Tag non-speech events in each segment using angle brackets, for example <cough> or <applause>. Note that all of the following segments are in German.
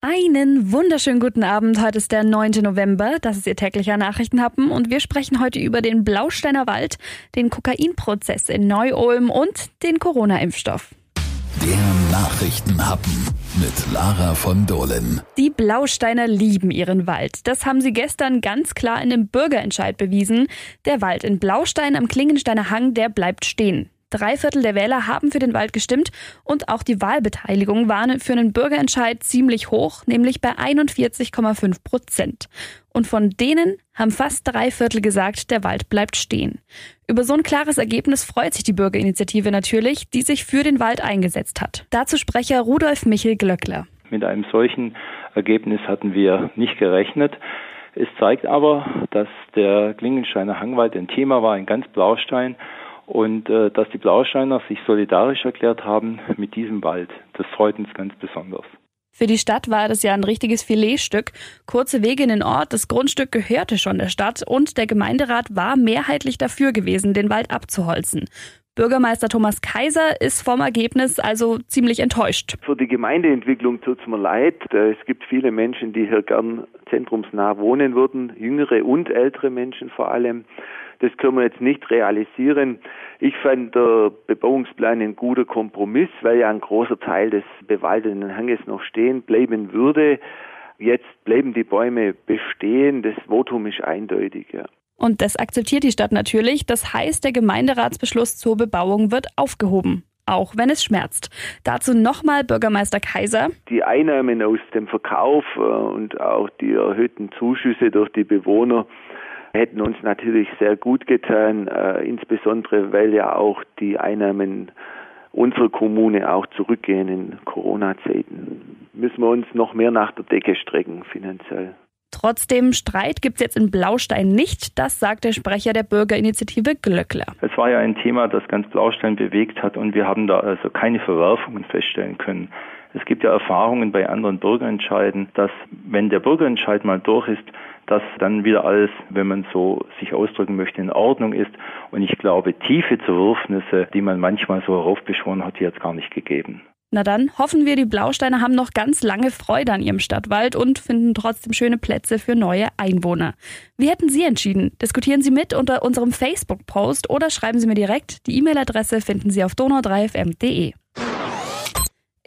Einen wunderschönen guten Abend. Heute ist der 9. November. Das ist Ihr täglicher Nachrichtenhappen und wir sprechen heute über den Blausteiner Wald, den Kokainprozess in Neu-Ulm und den Corona-Impfstoff. Der Nachrichtenhappen mit Lara von Dohlen. Die Blausteiner lieben ihren Wald. Das haben sie gestern ganz klar in einem Bürgerentscheid bewiesen. Der Wald in Blaustein am Klingensteiner Hang, der bleibt stehen. Drei Viertel der Wähler haben für den Wald gestimmt und auch die Wahlbeteiligung war für einen Bürgerentscheid ziemlich hoch, nämlich bei 41,5 Prozent. Und von denen haben fast drei Viertel gesagt, der Wald bleibt stehen. Über so ein klares Ergebnis freut sich die Bürgerinitiative natürlich, die sich für den Wald eingesetzt hat. Dazu Sprecher Rudolf Michel Glöckler. Mit einem solchen Ergebnis hatten wir nicht gerechnet. Es zeigt aber, dass der Klingensteiner Hangwald ein Thema war, ein ganz Blaustein und äh, dass die Blausteiner sich solidarisch erklärt haben <laughs> mit diesem Wald. Das freut uns ganz besonders. Für die Stadt war das ja ein richtiges Filetstück. Kurze Wege in den Ort, das Grundstück gehörte schon der Stadt und der Gemeinderat war mehrheitlich dafür gewesen, den Wald abzuholzen. Bürgermeister Thomas Kaiser ist vom Ergebnis also ziemlich enttäuscht. Für die Gemeindeentwicklung tut es mir leid. Es gibt viele Menschen, die hier gern zentrumsnah wohnen würden, jüngere und ältere Menschen vor allem. Das können wir jetzt nicht realisieren. Ich fand der Bebauungsplan ein guter Kompromiss, weil ja ein großer Teil des bewaldeten Hanges noch stehen bleiben würde. Jetzt bleiben die Bäume bestehen. Das Votum ist eindeutig. Ja. Und das akzeptiert die Stadt natürlich. Das heißt, der Gemeinderatsbeschluss zur Bebauung wird aufgehoben auch wenn es schmerzt. Dazu nochmal Bürgermeister Kaiser. Die Einnahmen aus dem Verkauf äh, und auch die erhöhten Zuschüsse durch die Bewohner hätten uns natürlich sehr gut getan, äh, insbesondere weil ja auch die Einnahmen unserer Kommune auch zurückgehen in Corona-Zeiten. Müssen wir uns noch mehr nach der Decke strecken finanziell. Trotzdem, Streit gibt es jetzt in Blaustein nicht, das sagt der Sprecher der Bürgerinitiative Glöckler. Es war ja ein Thema, das ganz Blaustein bewegt hat und wir haben da also keine Verwerfungen feststellen können. Es gibt ja Erfahrungen bei anderen Bürgerentscheiden, dass wenn der Bürgerentscheid mal durch ist, dass dann wieder alles, wenn man so sich ausdrücken möchte, in Ordnung ist. Und ich glaube, tiefe Zerwürfnisse, die man manchmal so heraufbeschworen hat, hier jetzt gar nicht gegeben. Na dann hoffen wir, die Blausteine haben noch ganz lange Freude an ihrem Stadtwald und finden trotzdem schöne Plätze für neue Einwohner. Wie hätten Sie entschieden? Diskutieren Sie mit unter unserem Facebook-Post oder schreiben Sie mir direkt. Die E-Mail-Adresse finden Sie auf donau3fm.de.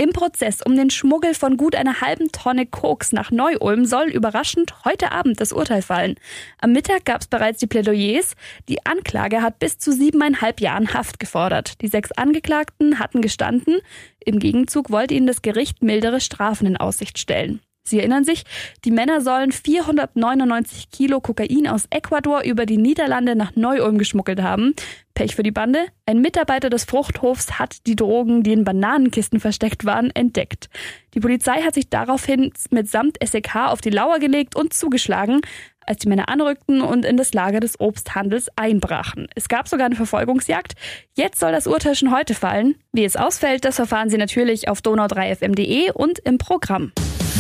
Im Prozess um den Schmuggel von gut einer halben Tonne Koks nach Neu-Ulm soll überraschend heute Abend das Urteil fallen. Am Mittag gab es bereits die Plädoyers. Die Anklage hat bis zu siebeneinhalb Jahren Haft gefordert. Die sechs Angeklagten hatten gestanden. Im Gegenzug wollte ihnen das Gericht mildere Strafen in Aussicht stellen. Sie erinnern sich, die Männer sollen 499 Kilo Kokain aus Ecuador über die Niederlande nach Neu-Ulm geschmuggelt haben. Pech für die Bande. Ein Mitarbeiter des Fruchthofs hat die Drogen, die in Bananenkisten versteckt waren, entdeckt. Die Polizei hat sich daraufhin mitsamt SEK auf die Lauer gelegt und zugeschlagen, als die Männer anrückten und in das Lager des Obsthandels einbrachen. Es gab sogar eine Verfolgungsjagd. Jetzt soll das Urteil schon heute fallen. Wie es ausfällt, das erfahren Sie natürlich auf donau3fm.de und im Programm.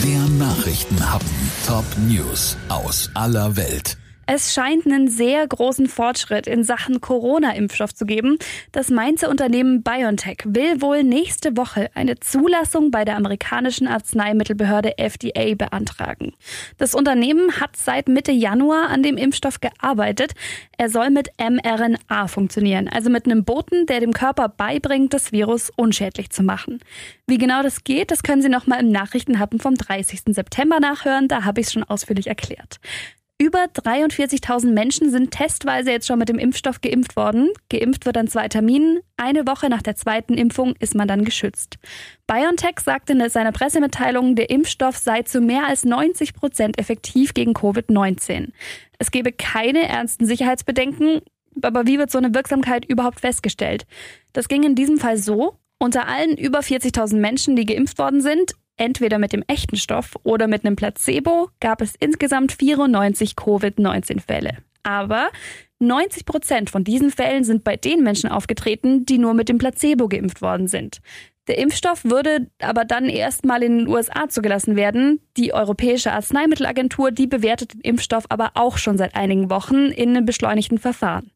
Der Nachrichtenhappen. Top News aus aller Welt. Es scheint einen sehr großen Fortschritt in Sachen Corona-Impfstoff zu geben. Das Mainzer Unternehmen BioNTech will wohl nächste Woche eine Zulassung bei der amerikanischen Arzneimittelbehörde FDA beantragen. Das Unternehmen hat seit Mitte Januar an dem Impfstoff gearbeitet. Er soll mit mRNA funktionieren, also mit einem Boten, der dem Körper beibringt, das Virus unschädlich zu machen. Wie genau das geht, das können Sie noch mal im Nachrichtenhappen vom 30. September nachhören. Da habe ich es schon ausführlich erklärt. Über 43.000 Menschen sind testweise jetzt schon mit dem Impfstoff geimpft worden. Geimpft wird an zwei Terminen. Eine Woche nach der zweiten Impfung ist man dann geschützt. BioNTech sagte in seiner Pressemitteilung, der Impfstoff sei zu mehr als 90 Prozent effektiv gegen Covid-19. Es gebe keine ernsten Sicherheitsbedenken. Aber wie wird so eine Wirksamkeit überhaupt festgestellt? Das ging in diesem Fall so. Unter allen über 40.000 Menschen, die geimpft worden sind, entweder mit dem echten Stoff oder mit einem Placebo, gab es insgesamt 94 Covid-19-Fälle. Aber 90 Prozent von diesen Fällen sind bei den Menschen aufgetreten, die nur mit dem Placebo geimpft worden sind. Der Impfstoff würde aber dann erstmal in den USA zugelassen werden. Die Europäische Arzneimittelagentur, die bewertet den Impfstoff aber auch schon seit einigen Wochen in einem beschleunigten Verfahren.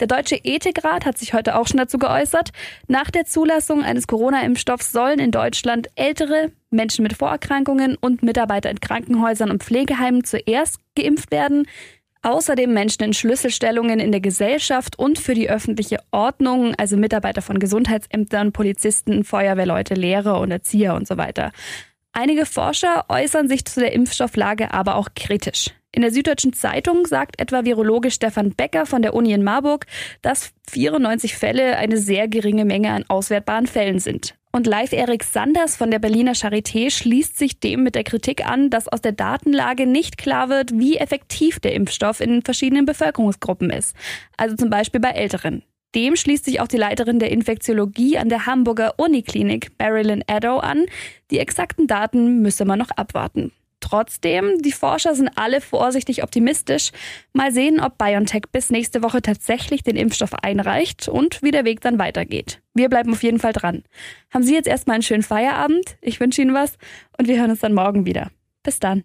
Der Deutsche Ethikrat hat sich heute auch schon dazu geäußert. Nach der Zulassung eines Corona-Impfstoffs sollen in Deutschland ältere, Menschen mit Vorerkrankungen und Mitarbeiter in Krankenhäusern und Pflegeheimen zuerst geimpft werden. Außerdem Menschen in Schlüsselstellungen in der Gesellschaft und für die öffentliche Ordnung, also Mitarbeiter von Gesundheitsämtern, Polizisten, Feuerwehrleute, Lehrer und Erzieher und so weiter. Einige Forscher äußern sich zu der Impfstofflage aber auch kritisch. In der Süddeutschen Zeitung sagt etwa Virologe Stefan Becker von der Uni in Marburg, dass 94 Fälle eine sehr geringe Menge an auswertbaren Fällen sind. Und Live Erik Sanders von der Berliner Charité schließt sich dem mit der Kritik an, dass aus der Datenlage nicht klar wird, wie effektiv der Impfstoff in verschiedenen Bevölkerungsgruppen ist. Also zum Beispiel bei Älteren. Dem schließt sich auch die Leiterin der Infektiologie an der Hamburger Uniklinik, Marilyn Addo, an. Die exakten Daten müsse man noch abwarten. Trotzdem, die Forscher sind alle vorsichtig optimistisch. Mal sehen, ob BioNTech bis nächste Woche tatsächlich den Impfstoff einreicht und wie der Weg dann weitergeht. Wir bleiben auf jeden Fall dran. Haben Sie jetzt erstmal einen schönen Feierabend? Ich wünsche Ihnen was und wir hören uns dann morgen wieder. Bis dann.